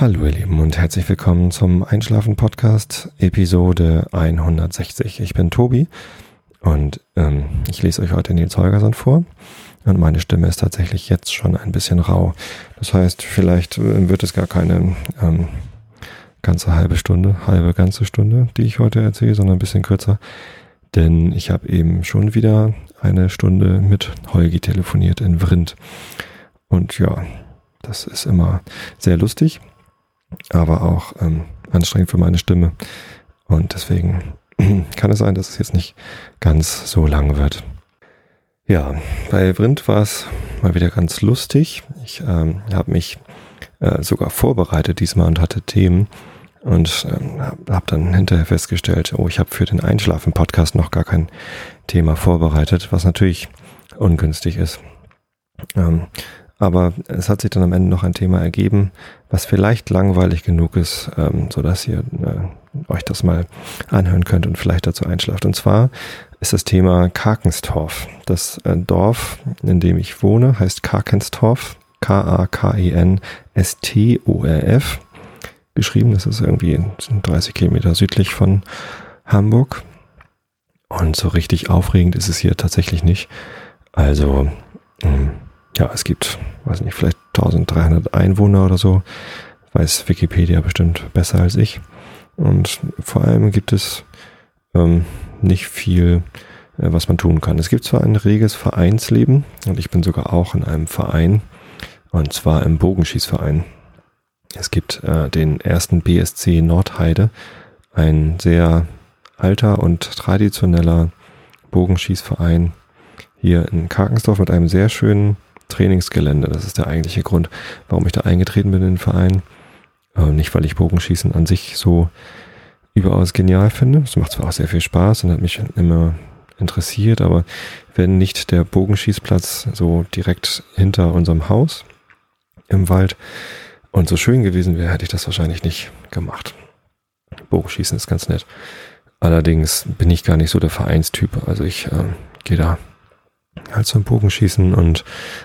Hallo ihr Lieben und herzlich willkommen zum Einschlafen Podcast Episode 160. Ich bin Tobi und ähm, ich lese euch heute Nils Holgersson vor und meine Stimme ist tatsächlich jetzt schon ein bisschen rau. Das heißt, vielleicht äh, wird es gar keine ähm, ganze halbe Stunde, halbe ganze Stunde, die ich heute erzähle, sondern ein bisschen kürzer, denn ich habe eben schon wieder eine Stunde mit Holgi telefoniert in Vrind und ja, das ist immer sehr lustig aber auch ähm, anstrengend für meine Stimme. Und deswegen kann es sein, dass es jetzt nicht ganz so lang wird. Ja, bei Vrind war es mal wieder ganz lustig. Ich ähm, habe mich äh, sogar vorbereitet diesmal und hatte Themen und ähm, habe dann hinterher festgestellt, oh, ich habe für den Einschlafen-Podcast noch gar kein Thema vorbereitet, was natürlich ungünstig ist. Ähm, aber es hat sich dann am Ende noch ein Thema ergeben, was vielleicht langweilig genug ist, ähm, so dass ihr äh, euch das mal anhören könnt und vielleicht dazu einschlaft. Und zwar ist das Thema Karkenstorf. Das äh, Dorf, in dem ich wohne, heißt Karkenstorf. K-A-K-E-N-S-T-O-R-F. Geschrieben, das ist irgendwie 30 Kilometer südlich von Hamburg. Und so richtig aufregend ist es hier tatsächlich nicht. Also, ähm, ja, es gibt, weiß nicht, vielleicht 1300 Einwohner oder so. Weiß Wikipedia bestimmt besser als ich. Und vor allem gibt es ähm, nicht viel, äh, was man tun kann. Es gibt zwar ein reges Vereinsleben und ich bin sogar auch in einem Verein und zwar im Bogenschießverein. Es gibt äh, den ersten BSC Nordheide, ein sehr alter und traditioneller Bogenschießverein hier in Karkensdorf mit einem sehr schönen Trainingsgelände. Das ist der eigentliche Grund, warum ich da eingetreten bin in den Verein. Ähm, nicht, weil ich Bogenschießen an sich so überaus genial finde. Es macht zwar auch sehr viel Spaß und hat mich immer interessiert, aber wenn nicht der Bogenschießplatz so direkt hinter unserem Haus im Wald und so schön gewesen wäre, hätte ich das wahrscheinlich nicht gemacht. Bogenschießen ist ganz nett. Allerdings bin ich gar nicht so der Vereinstyp. Also ich äh, gehe da halt zum Bogenschießen und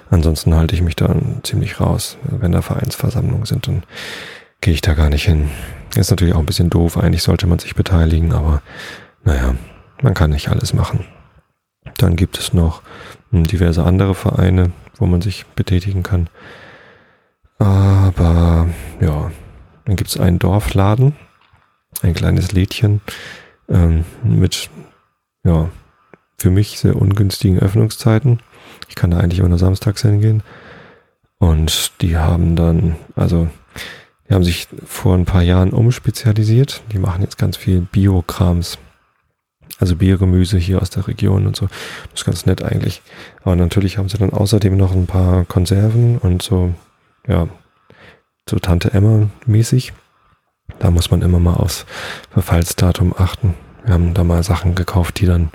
ansonsten halte ich mich dann ziemlich raus. Wenn da Vereinsversammlungen sind, dann gehe ich da gar nicht hin. Ist natürlich auch ein bisschen doof, eigentlich sollte man sich beteiligen, aber naja, man kann nicht alles machen. Dann gibt es noch hm, diverse andere Vereine, wo man sich betätigen kann. Aber ja, dann gibt es einen Dorfladen, ein kleines Lädchen ähm, mit ja, für mich sehr ungünstigen Öffnungszeiten. Ich kann da eigentlich immer nur samstags hingehen. Und die haben dann, also, die haben sich vor ein paar Jahren umspezialisiert. Die machen jetzt ganz viel Biokrams. Also Biogemüse hier aus der Region und so. Das ist ganz nett eigentlich. Aber natürlich haben sie dann außerdem noch ein paar Konserven und so, ja, so Tante Emma mäßig. Da muss man immer mal aufs Verfallsdatum achten. Wir haben da mal Sachen gekauft, die dann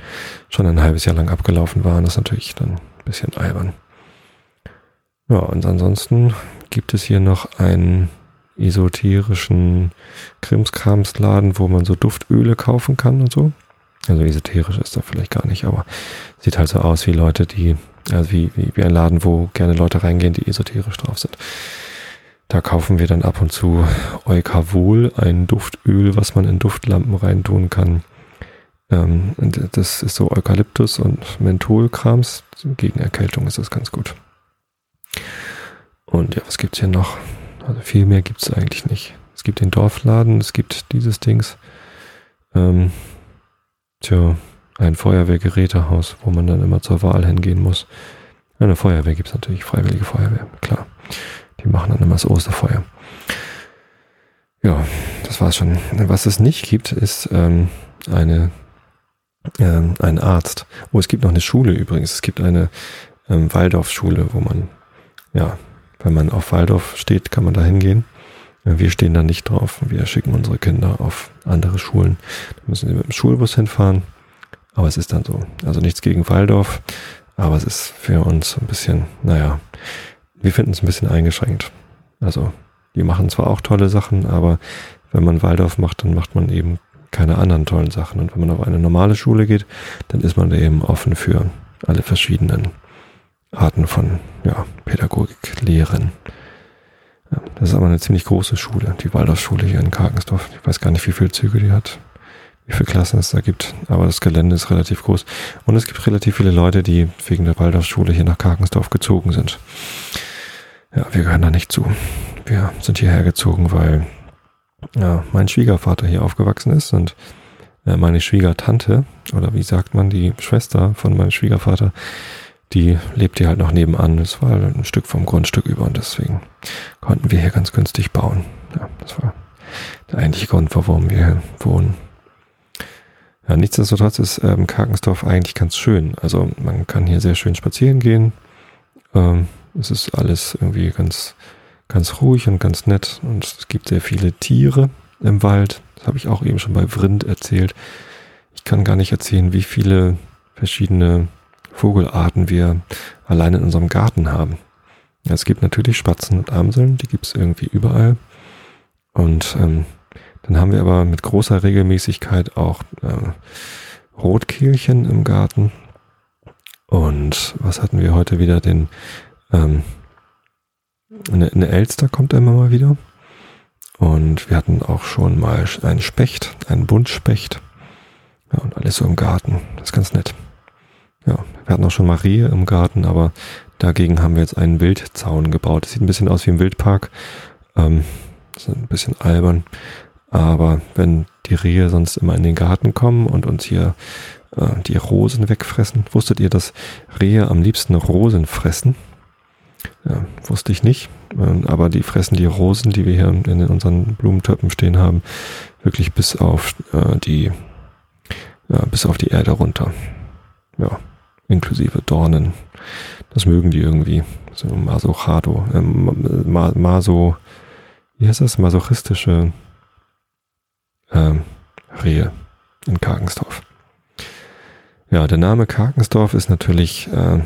schon ein halbes Jahr lang abgelaufen waren. Das ist natürlich dann ein bisschen albern. Ja, und ansonsten gibt es hier noch einen esoterischen Krimskramsladen, wo man so Duftöle kaufen kann und so. Also esoterisch ist da vielleicht gar nicht, aber sieht halt so aus wie Leute, die, also wie, wie, wie ein Laden, wo gerne Leute reingehen, die esoterisch drauf sind. Da kaufen wir dann ab und zu Eukavol, ein Duftöl, was man in Duftlampen reintun kann. Ähm, das ist so Eukalyptus und Mentholkrams. Gegen Erkältung ist das ganz gut. Und ja, was gibt's hier noch? Also viel mehr gibt's eigentlich nicht. Es gibt den Dorfladen, es gibt dieses Dings. Ähm, tja, ein Feuerwehrgerätehaus, wo man dann immer zur Wahl hingehen muss. Eine Feuerwehr gibt's natürlich, Freiwillige Feuerwehr, klar. Die machen dann immer das Osterfeuer. Ja, das war's schon. Was es nicht gibt, ist ähm, eine ähm, ein Arzt. Oh, es gibt noch eine Schule übrigens. Es gibt eine ähm, Waldorfschule, wo man, ja, wenn man auf Waldorf steht, kann man da hingehen. Äh, wir stehen da nicht drauf. Wir schicken unsere Kinder auf andere Schulen. Da müssen sie mit dem Schulbus hinfahren. Aber es ist dann so. Also nichts gegen Waldorf. Aber es ist für uns ein bisschen, naja, wir finden es ein bisschen eingeschränkt. Also, die machen zwar auch tolle Sachen, aber wenn man Waldorf macht, dann macht man eben keine anderen tollen Sachen. Und wenn man auf eine normale Schule geht, dann ist man da eben offen für alle verschiedenen Arten von ja, Pädagogik, das ist aber eine ziemlich große Schule, die Waldorfschule hier in Karkensdorf. Ich weiß gar nicht, wie viele Züge die hat, wie viele Klassen es da gibt, aber das Gelände ist relativ groß. Und es gibt relativ viele Leute, die wegen der Waldorfschule hier nach Karkensdorf gezogen sind. Ja, wir gehören da nicht zu. Wir sind hierher gezogen, weil ja, mein Schwiegervater hier aufgewachsen ist und äh, meine Schwiegertante, oder wie sagt man, die Schwester von meinem Schwiegervater, die lebt hier halt noch nebenan. Das war ein Stück vom Grundstück über und deswegen konnten wir hier ganz günstig bauen. Ja, das war der eigentliche Grund, warum wir hier wohnen. Ja, nichtsdestotrotz ist ähm, Karkensdorf eigentlich ganz schön. Also man kann hier sehr schön spazieren gehen. Ähm, es ist alles irgendwie ganz, ganz ruhig und ganz nett und es gibt sehr viele Tiere im Wald. Das habe ich auch eben schon bei Vrind erzählt. Ich kann gar nicht erzählen, wie viele verschiedene Vogelarten wir allein in unserem Garten haben. Es gibt natürlich Spatzen und Amseln, die gibt es irgendwie überall. Und ähm, dann haben wir aber mit großer Regelmäßigkeit auch äh, Rotkehlchen im Garten. Und was hatten wir heute wieder? Den ähm, eine, eine Elster kommt immer mal wieder. Und wir hatten auch schon mal einen Specht, einen Buntspecht. Ja, und alles so im Garten. Das ist ganz nett. Ja, wir hatten auch schon mal Rehe im Garten, aber dagegen haben wir jetzt einen Wildzaun gebaut. Das sieht ein bisschen aus wie im Wildpark. Ähm, ist ein bisschen albern. Aber wenn die Rehe sonst immer in den Garten kommen und uns hier äh, die Rosen wegfressen, wusstet ihr, dass Rehe am liebsten Rosen fressen? Ja, wusste ich nicht. Ähm, aber die fressen die Rosen, die wir hier in unseren Blumentöpfen stehen haben, wirklich bis auf äh, die, ja, bis auf die Erde runter. Ja, inklusive Dornen. Das mögen die irgendwie. So Masochado, äh, Maso, wie heißt das? Masochistische äh, Rehe in Karkensdorf. Ja, der Name Karkensdorf ist natürlich äh,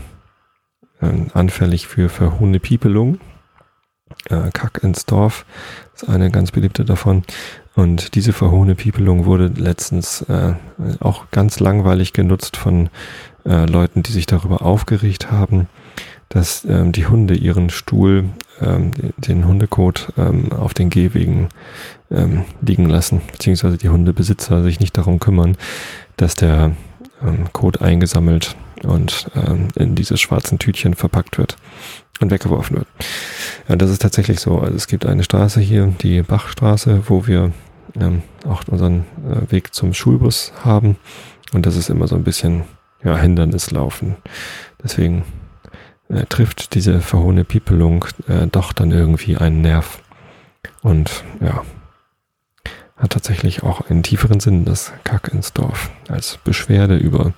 äh, anfällig für verhohene Piepelung. Äh, Kack ins Dorf ist eine ganz beliebte davon. Und diese verhohene Piepelung wurde letztens äh, auch ganz langweilig genutzt von äh, Leuten, die sich darüber aufgeregt haben, dass ähm, die Hunde ihren Stuhl, ähm, den Hundekot ähm, auf den Gehwegen ähm, liegen lassen, beziehungsweise die Hundebesitzer sich nicht darum kümmern, dass der ähm, Kot eingesammelt und ähm, in diese schwarzen Tütchen verpackt wird und weggeworfen wird. Ja, das ist tatsächlich so. Also es gibt eine Straße hier, die Bachstraße, wo wir ähm, auch unseren äh, Weg zum Schulbus haben. Und das ist immer so ein bisschen ja, Hindernislaufen. Deswegen äh, trifft diese verhohene Piepelung äh, doch dann irgendwie einen Nerv. Und ja, hat tatsächlich auch einen tieferen Sinn, das Kack ins Dorf, als Beschwerde über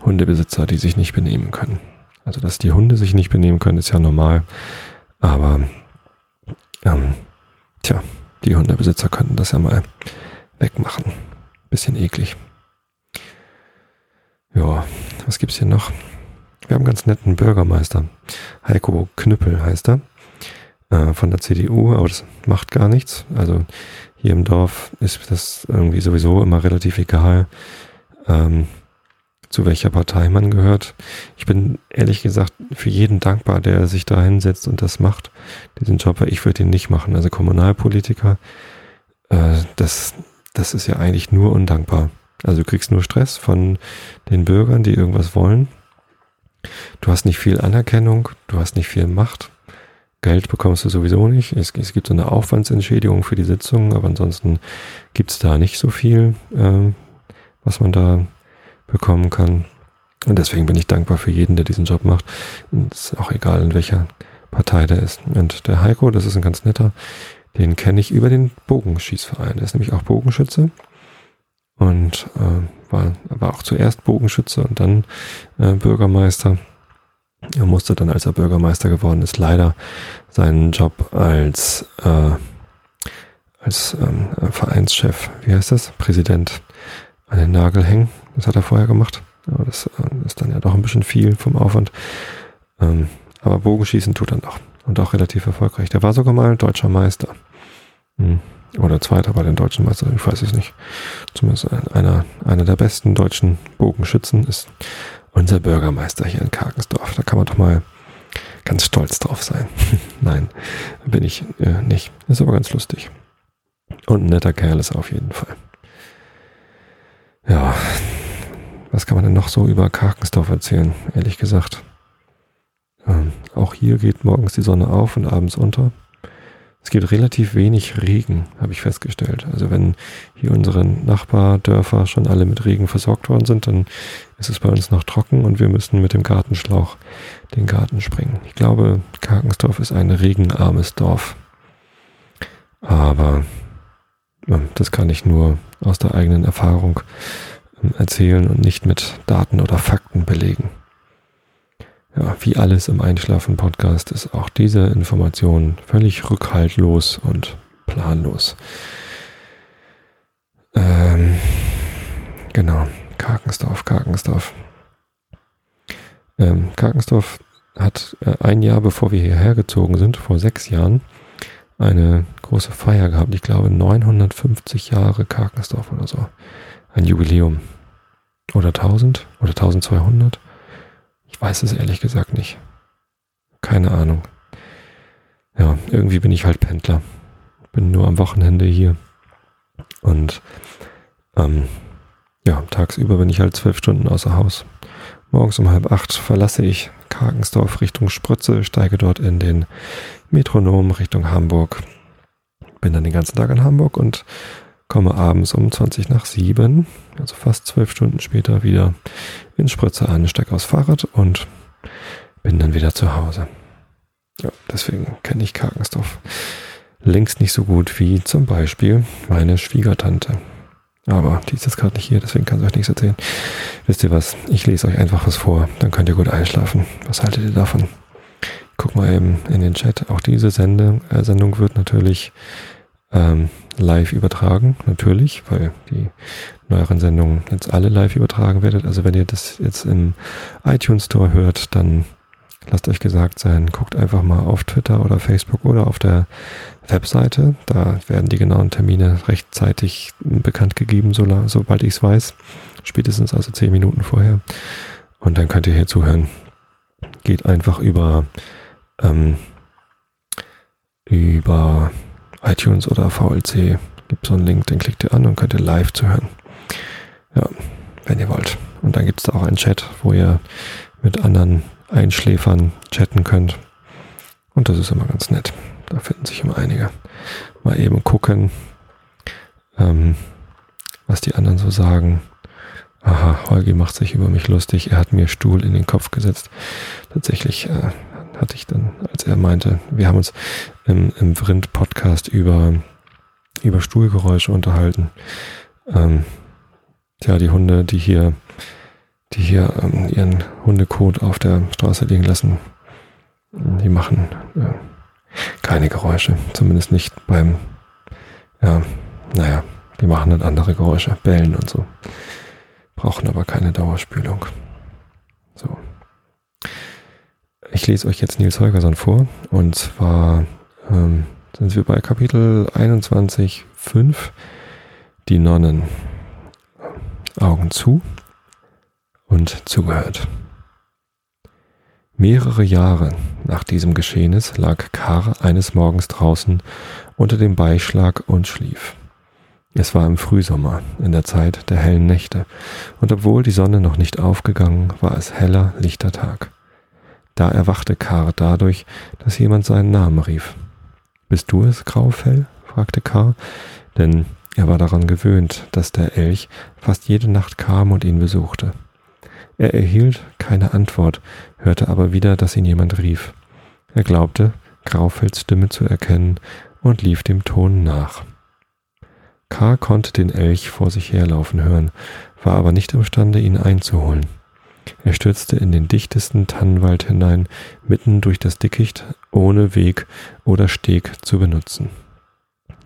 Hundebesitzer, die sich nicht benehmen können. Also, dass die Hunde sich nicht benehmen können, ist ja normal, aber ähm, tja, die Hundebesitzer könnten das ja mal wegmachen. Bisschen eklig. Ja, was gibt's hier noch? Wir haben einen ganz netten Bürgermeister. Heiko Knüppel heißt er. Äh, von der CDU, aber das macht gar nichts. Also hier im Dorf ist das irgendwie sowieso immer relativ egal, ähm, zu welcher Partei man gehört. Ich bin ehrlich gesagt für jeden dankbar, der sich da hinsetzt und das macht, diesen Job, weil ich würde ihn nicht machen. Also Kommunalpolitiker, äh, das, das ist ja eigentlich nur undankbar. Also du kriegst nur Stress von den Bürgern, die irgendwas wollen. Du hast nicht viel Anerkennung, du hast nicht viel Macht. Geld bekommst du sowieso nicht. Es, es gibt so eine Aufwandsentschädigung für die Sitzung, aber ansonsten gibt es da nicht so viel, äh, was man da bekommen kann. Und deswegen bin ich dankbar für jeden, der diesen Job macht. Und ist auch egal, in welcher Partei der ist. Und der Heiko, das ist ein ganz netter, den kenne ich über den Bogenschießverein. Der ist nämlich auch Bogenschütze und äh, war, war auch zuerst Bogenschütze und dann äh, Bürgermeister. Er musste dann, als er Bürgermeister geworden ist, leider seinen Job als, äh, als ähm, Vereinschef, wie heißt das, Präsident, an den Nagel hängen. Das hat er vorher gemacht. Aber das äh, ist dann ja doch ein bisschen viel vom Aufwand. Ähm, aber Bogenschießen tut er noch. Und auch relativ erfolgreich. Der war sogar mal deutscher Meister. Hm. Oder zweiter bei den deutschen Meistern, ich weiß es nicht. Zumindest einer, einer der besten deutschen Bogenschützen ist unser Bürgermeister hier in Karkensdorf. Da kann man doch mal ganz stolz drauf sein. Nein, bin ich äh, nicht. Ist aber ganz lustig. Und ein netter Kerl ist auf jeden Fall. Ja, was kann man denn noch so über Karkensdorf erzählen, ehrlich gesagt? Ähm, auch hier geht morgens die Sonne auf und abends unter. Es gibt relativ wenig Regen, habe ich festgestellt. Also wenn hier unsere Nachbardörfer schon alle mit Regen versorgt worden sind, dann ist es bei uns noch trocken und wir müssen mit dem Gartenschlauch den Garten springen. Ich glaube, Karkensdorf ist ein regenarmes Dorf. Aber das kann ich nur aus der eigenen Erfahrung ähm, erzählen und nicht mit Daten oder Fakten belegen. Ja, wie alles im Einschlafen-Podcast ist auch diese Information völlig rückhaltlos und planlos. Ähm, genau, Karkensdorf, Karkensdorf. Ähm, Karkensdorf hat äh, ein Jahr bevor wir hierher gezogen sind, vor sechs Jahren, eine große Feier gehabt. Ich glaube 950 Jahre Karkensdorf oder so. Ein Jubiläum. Oder 1000 oder 1200. Weiß es ehrlich gesagt nicht. Keine Ahnung. Ja, irgendwie bin ich halt Pendler. Bin nur am Wochenende hier. Und ähm, ja, tagsüber bin ich halt zwölf Stunden außer Haus. Morgens um halb acht verlasse ich Karkensdorf Richtung Sprütze, steige dort in den Metronom Richtung Hamburg. Bin dann den ganzen Tag in Hamburg und komme abends um 20 nach 7, also fast zwölf Stunden später, wieder in Spritze an, steige aufs Fahrrad und bin dann wieder zu Hause. Ja, deswegen kenne ich Karkensdorf längst nicht so gut wie zum Beispiel meine Schwiegertante. Aber die ist jetzt gerade nicht hier, deswegen kann sie euch nichts erzählen. Wisst ihr was? Ich lese euch einfach was vor, dann könnt ihr gut einschlafen. Was haltet ihr davon? Guck mal eben in den Chat. Auch diese Sende, äh, Sendung wird natürlich ähm, live übertragen, natürlich, weil die neueren Sendungen jetzt alle live übertragen werden. Also wenn ihr das jetzt im iTunes Store hört, dann lasst euch gesagt sein, guckt einfach mal auf Twitter oder Facebook oder auf der Webseite. Da werden die genauen Termine rechtzeitig bekannt gegeben, so, sobald ich es weiß. Spätestens also zehn Minuten vorher. Und dann könnt ihr hier zuhören. Geht einfach über, ähm, über iTunes oder VLC gibt so einen Link, den klickt ihr an und könnt ihr live zuhören. Ja, wenn ihr wollt. Und dann gibt es da auch einen Chat, wo ihr mit anderen Einschläfern chatten könnt. Und das ist immer ganz nett. Da finden sich immer einige. Mal eben gucken, ähm, was die anderen so sagen. Aha, Holgi macht sich über mich lustig. Er hat mir Stuhl in den Kopf gesetzt. Tatsächlich äh, hatte ich dann, als er meinte, wir haben uns im, im Vrind-Podcast über, über Stuhlgeräusche unterhalten. Ähm, ja, die Hunde, die hier, die hier ähm, ihren Hundekot auf der Straße liegen lassen, die machen äh, keine Geräusche. Zumindest nicht beim, ja, naja, die machen dann andere Geräusche, bellen und so. Brauchen aber keine Dauerspülung. So. Ich lese euch jetzt Nils Holgersson vor. Und zwar ähm, sind wir bei Kapitel 21.5. Die Nonnen. Augen zu und zugehört. Mehrere Jahre nach diesem Geschehnis lag Kar eines Morgens draußen unter dem Beischlag und schlief. Es war im Frühsommer, in der Zeit der hellen Nächte, und obwohl die Sonne noch nicht aufgegangen, war es heller, lichter Tag. Da erwachte Kar dadurch, dass jemand seinen Namen rief. Bist du es, Graufell? fragte Kar, denn er war daran gewöhnt, dass der Elch fast jede Nacht kam und ihn besuchte. Er erhielt keine Antwort, hörte aber wieder, dass ihn jemand rief. Er glaubte, Graufelds Stimme zu erkennen und lief dem Ton nach. Kar konnte den Elch vor sich herlaufen hören, war aber nicht imstande, ihn einzuholen. Er stürzte in den dichtesten Tannenwald hinein, mitten durch das Dickicht, ohne Weg oder Steg zu benutzen.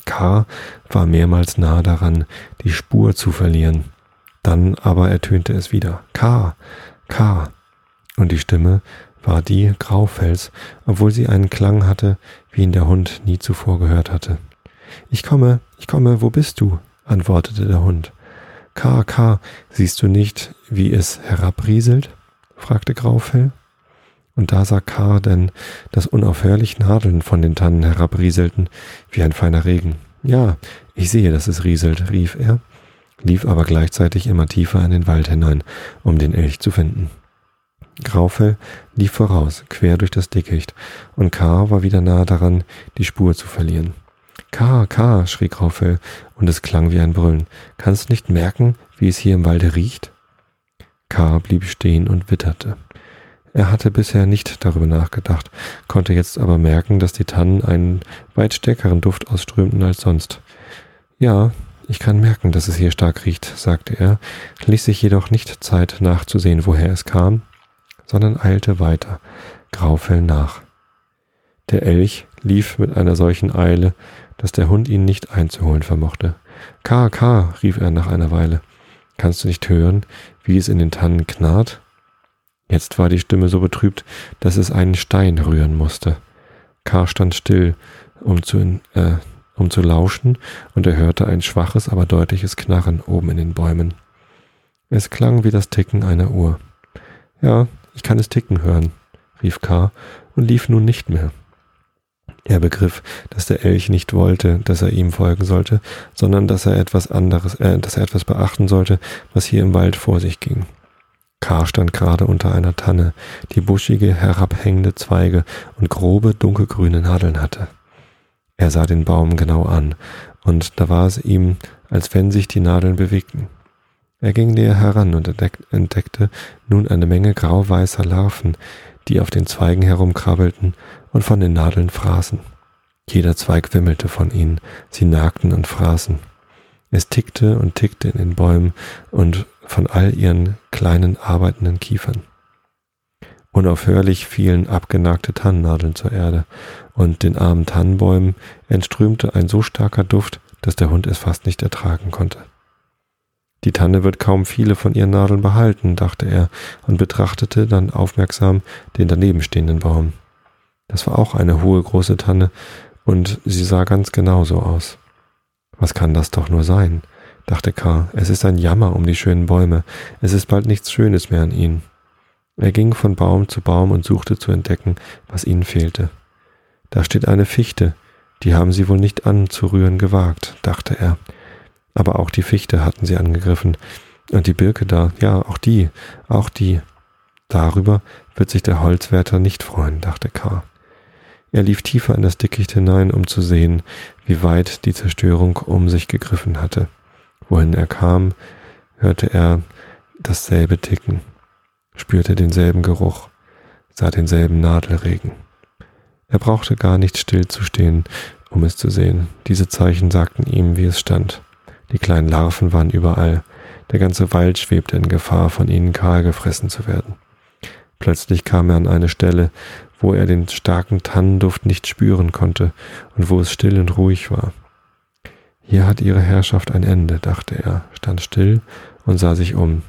K. war mehrmals nahe daran, die Spur zu verlieren. Dann aber ertönte es wieder. K. K. Und die Stimme war die Graufels, obwohl sie einen Klang hatte, wie ihn der Hund nie zuvor gehört hatte. Ich komme, ich komme, wo bist du? antwortete der Hund. K, K, siehst du nicht, wie es herabrieselt? fragte Graufell. und da sah K. denn, dass unaufhörlich Nadeln von den Tannen herabrieselten, wie ein feiner Regen. Ja, ich sehe, dass es rieselt, rief er, lief aber gleichzeitig immer tiefer in den Wald hinein, um den Elch zu finden. Graufell lief voraus, quer durch das Dickicht, und K. war wieder nahe daran, die Spur zu verlieren. K, K, schrie Graufell, und es klang wie ein Brüllen. Kannst du nicht merken, wie es hier im Walde riecht? K. blieb stehen und witterte. Er hatte bisher nicht darüber nachgedacht, konnte jetzt aber merken, dass die Tannen einen weit stärkeren Duft ausströmten als sonst. Ja, ich kann merken, dass es hier stark riecht, sagte er, ließ sich jedoch nicht Zeit nachzusehen, woher es kam, sondern eilte weiter, Graufell nach. Der Elch lief mit einer solchen Eile, dass der Hund ihn nicht einzuholen vermochte. K, K, rief er nach einer Weile. Kannst du nicht hören, wie es in den Tannen knarrt? Jetzt war die Stimme so betrübt, dass es einen Stein rühren musste. K. stand still, um zu, äh, um zu lauschen, und er hörte ein schwaches, aber deutliches Knarren oben in den Bäumen. Es klang wie das Ticken einer Uhr. Ja, ich kann es ticken hören, rief K. und lief nun nicht mehr. Er begriff, dass der Elch nicht wollte, dass er ihm folgen sollte, sondern dass er etwas anderes, äh, dass er etwas beachten sollte, was hier im Wald vor sich ging. K. stand gerade unter einer Tanne, die buschige, herabhängende Zweige und grobe, dunkelgrüne Nadeln hatte. Er sah den Baum genau an, und da war es ihm, als wenn sich die Nadeln bewegten. Er ging näher heran und entdeckte nun eine Menge grauweißer Larven, die auf den Zweigen herumkrabbelten und von den Nadeln fraßen. Jeder Zweig wimmelte von ihnen, sie nagten und fraßen. Es tickte und tickte in den Bäumen und von all ihren kleinen arbeitenden Kiefern. Unaufhörlich fielen abgenagte Tannennadeln zur Erde, und den armen Tannenbäumen entströmte ein so starker Duft, dass der Hund es fast nicht ertragen konnte. Die Tanne wird kaum viele von ihren Nadeln behalten, dachte er und betrachtete dann aufmerksam den danebenstehenden Baum. Das war auch eine hohe große Tanne, und sie sah ganz genauso aus. Was kann das doch nur sein? dachte K. Es ist ein Jammer um die schönen Bäume. Es ist bald nichts Schönes mehr an ihnen. Er ging von Baum zu Baum und suchte zu entdecken, was ihnen fehlte. Da steht eine Fichte, die haben sie wohl nicht anzurühren gewagt, dachte er. Aber auch die Fichte hatten sie angegriffen. Und die Birke da, ja, auch die, auch die. Darüber wird sich der Holzwärter nicht freuen, dachte K. Er lief tiefer in das Dickicht hinein, um zu sehen, wie weit die Zerstörung um sich gegriffen hatte. Wohin er kam, hörte er dasselbe Ticken, spürte denselben Geruch, sah denselben Nadelregen. Er brauchte gar nicht stillzustehen, um es zu sehen. Diese Zeichen sagten ihm, wie es stand. Die kleinen Larven waren überall. Der ganze Wald schwebte in Gefahr, von ihnen kahl gefressen zu werden. Plötzlich kam er an eine Stelle, wo er den starken Tannenduft nicht spüren konnte und wo es still und ruhig war. Hier hat ihre Herrschaft ein Ende, dachte er, stand still und sah sich um.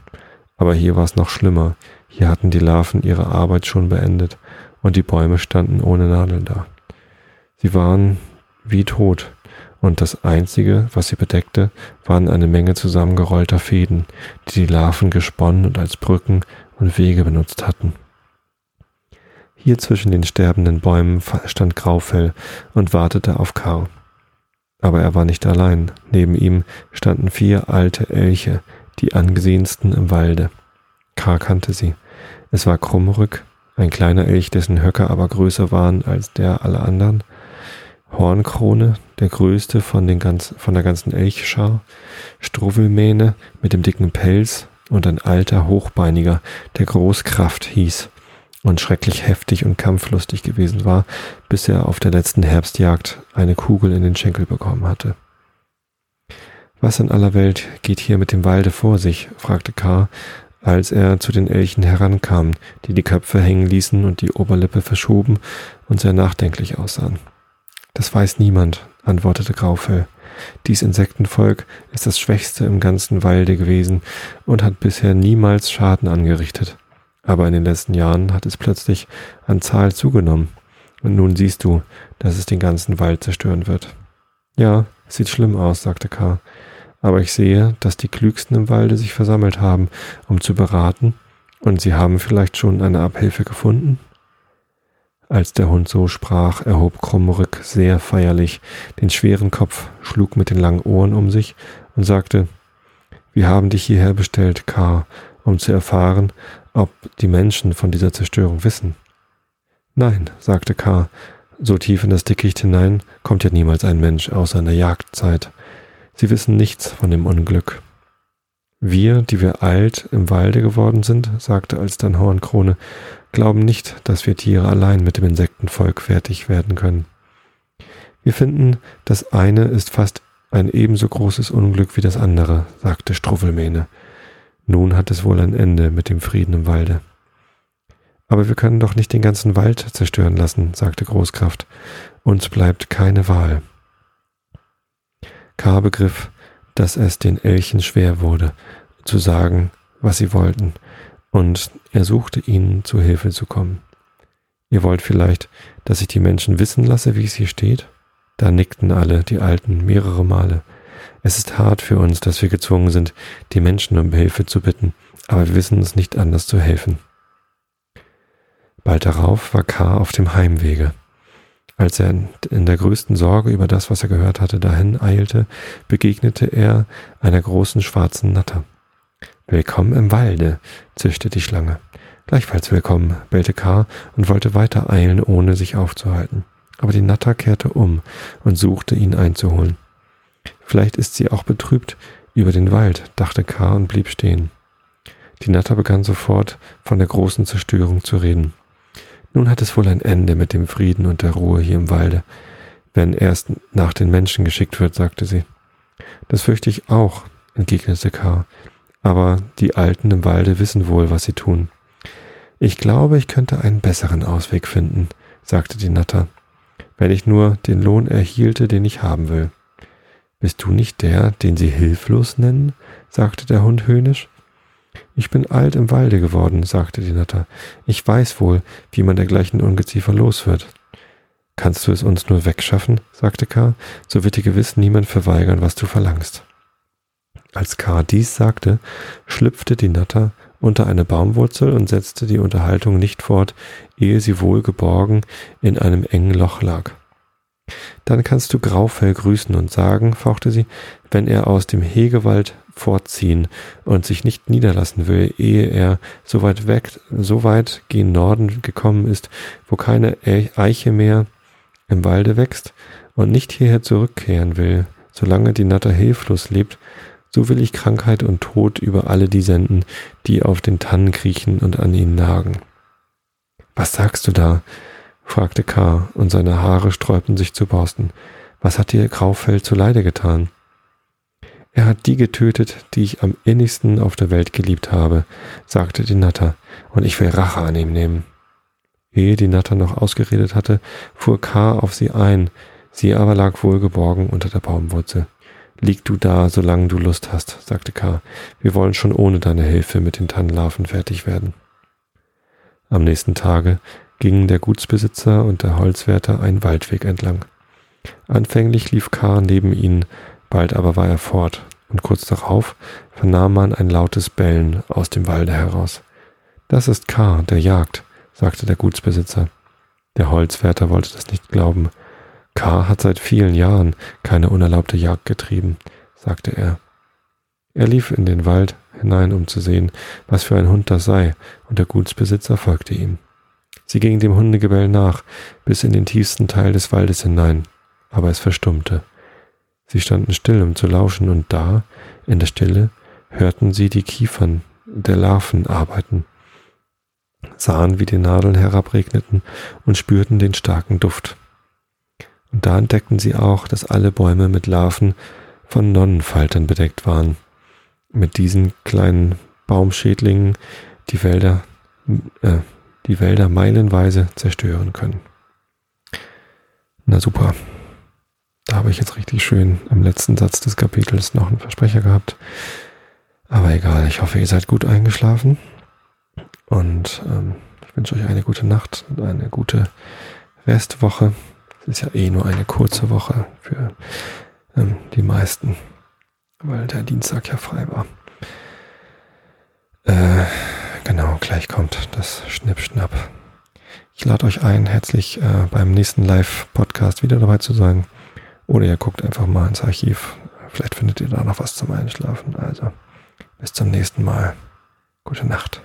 Aber hier war es noch schlimmer. Hier hatten die Larven ihre Arbeit schon beendet und die Bäume standen ohne Nadeln da. Sie waren wie tot, und das Einzige, was sie bedeckte, waren eine Menge zusammengerollter Fäden, die die Larven gesponnen und als Brücken und Wege benutzt hatten. Hier zwischen den sterbenden Bäumen stand Graufell und wartete auf Karl. Aber er war nicht allein. Neben ihm standen vier alte Elche, die angesehensten im Walde. Karl kannte sie. Es war Krummrück, ein kleiner Elch, dessen Höcker aber größer waren als der aller anderen. Hornkrone, der größte von, den ganz, von der ganzen Elchschar. Struwelmähne mit dem dicken Pelz und ein alter Hochbeiniger, der Großkraft hieß und schrecklich heftig und kampflustig gewesen war, bis er auf der letzten Herbstjagd eine Kugel in den Schenkel bekommen hatte. Was in aller Welt geht hier mit dem Walde vor sich? fragte K., als er zu den Elchen herankam, die die Köpfe hängen ließen und die Oberlippe verschoben und sehr nachdenklich aussahen. Das weiß niemand, antwortete Graufell. Dies Insektenvolk ist das schwächste im ganzen Walde gewesen und hat bisher niemals Schaden angerichtet. Aber in den letzten Jahren hat es plötzlich an Zahl zugenommen. Und nun siehst du, dass es den ganzen Wald zerstören wird. Ja, sieht schlimm aus, sagte K. Aber ich sehe, dass die Klügsten im Walde sich versammelt haben, um zu beraten, und sie haben vielleicht schon eine Abhilfe gefunden? Als der Hund so sprach, erhob Krummrück sehr feierlich den schweren Kopf, schlug mit den langen Ohren um sich und sagte, wir haben dich hierher bestellt, K., um zu erfahren, ob die Menschen von dieser Zerstörung wissen. Nein, sagte K., so tief in das Dickicht hinein kommt ja niemals ein Mensch außer in der Jagdzeit. Sie wissen nichts von dem Unglück. Wir, die wir alt im Walde geworden sind, sagte alsdann Hornkrone, glauben nicht, dass wir Tiere allein mit dem Insektenvolk fertig werden können. Wir finden, das eine ist fast ein ebenso großes Unglück wie das andere, sagte Struffelmähne. Nun hat es wohl ein Ende mit dem Frieden im Walde. Aber wir können doch nicht den ganzen Wald zerstören lassen, sagte Großkraft. Uns bleibt keine Wahl. K. begriff, dass es den Elchen schwer wurde, zu sagen, was sie wollten, und er suchte ihnen zu Hilfe zu kommen. Ihr wollt vielleicht, dass ich die Menschen wissen lasse, wie es hier steht? Da nickten alle, die Alten, mehrere Male. Es ist hart für uns, dass wir gezwungen sind, die Menschen um Hilfe zu bitten, aber wir wissen es nicht anders zu helfen. Bald darauf war K. auf dem Heimwege. Als er in der größten Sorge über das, was er gehört hatte, dahin eilte, begegnete er einer großen schwarzen Natter. Willkommen im Walde, zischte die Schlange. Gleichfalls willkommen, bellte K. und wollte weiter eilen, ohne sich aufzuhalten. Aber die Natter kehrte um und suchte, ihn einzuholen. Vielleicht ist sie auch betrübt über den Wald, dachte K. und blieb stehen. Die Natter begann sofort von der großen Zerstörung zu reden. Nun hat es wohl ein Ende mit dem Frieden und der Ruhe hier im Walde, wenn erst nach den Menschen geschickt wird, sagte sie. Das fürchte ich auch, entgegnete K. Aber die Alten im Walde wissen wohl, was sie tun. Ich glaube, ich könnte einen besseren Ausweg finden, sagte die Natter, wenn ich nur den Lohn erhielte, den ich haben will. Bist du nicht der, den sie hilflos nennen? sagte der Hund höhnisch. Ich bin alt im Walde geworden, sagte die Natter. Ich weiß wohl, wie man dergleichen Ungeziefer los wird. Kannst du es uns nur wegschaffen? sagte K., so wird dir gewiss niemand verweigern, was du verlangst. Als K. dies sagte, schlüpfte die Natter unter eine Baumwurzel und setzte die Unterhaltung nicht fort, ehe sie wohlgeborgen in einem engen Loch lag. Dann kannst du Graufell grüßen und sagen, fauchte sie, wenn er aus dem Hegewald fortziehen und sich nicht niederlassen will, ehe er so weit weg, so weit gen Norden gekommen ist, wo keine Eiche mehr im Walde wächst und nicht hierher zurückkehren will, solange die Natter hilflos lebt, so will ich Krankheit und Tod über alle die senden, die auf den Tannen kriechen und an ihnen nagen. Was sagst du da? Fragte K., und seine Haare sträubten sich zu Borsten. Was hat dir Graufell zuleide getan? Er hat die getötet, die ich am innigsten auf der Welt geliebt habe, sagte die Natter, und ich will Rache an ihm nehmen. Ehe die Natter noch ausgeredet hatte, fuhr K. auf sie ein, sie aber lag wohlgeborgen unter der Baumwurzel. Lieg du da, solange du Lust hast, sagte K. Wir wollen schon ohne deine Hilfe mit den Tannenlarven fertig werden. Am nächsten Tage gingen der Gutsbesitzer und der Holzwärter einen Waldweg entlang. Anfänglich lief K. neben ihnen, Bald aber war er fort, und kurz darauf vernahm man ein lautes Bellen aus dem Walde heraus. Das ist K., der jagt, sagte der Gutsbesitzer. Der Holzwärter wollte das nicht glauben. K. hat seit vielen Jahren keine unerlaubte Jagd getrieben, sagte er. Er lief in den Wald hinein, um zu sehen, was für ein Hund das sei, und der Gutsbesitzer folgte ihm. Sie gingen dem Hundegebell nach, bis in den tiefsten Teil des Waldes hinein, aber es verstummte. Sie standen still, um zu lauschen, und da, in der Stille, hörten sie die Kiefern der Larven arbeiten, sahen, wie die Nadeln herabregneten und spürten den starken Duft. Und da entdeckten sie auch, dass alle Bäume mit Larven von Nonnenfaltern bedeckt waren. Mit diesen kleinen Baumschädlingen die Wälder, äh, die Wälder meilenweise zerstören können. Na super. Da habe ich jetzt richtig schön im letzten Satz des Kapitels noch einen Versprecher gehabt. Aber egal, ich hoffe, ihr seid gut eingeschlafen. Und ähm, ich wünsche euch eine gute Nacht und eine gute Restwoche. Es ist ja eh nur eine kurze Woche für ähm, die meisten, weil der Dienstag ja frei war. Äh, genau, gleich kommt das Schnippschnapp. Ich lade euch ein, herzlich äh, beim nächsten Live-Podcast wieder dabei zu sein. Oder ihr guckt einfach mal ins Archiv. Vielleicht findet ihr da noch was zum Einschlafen. Also bis zum nächsten Mal. Gute Nacht.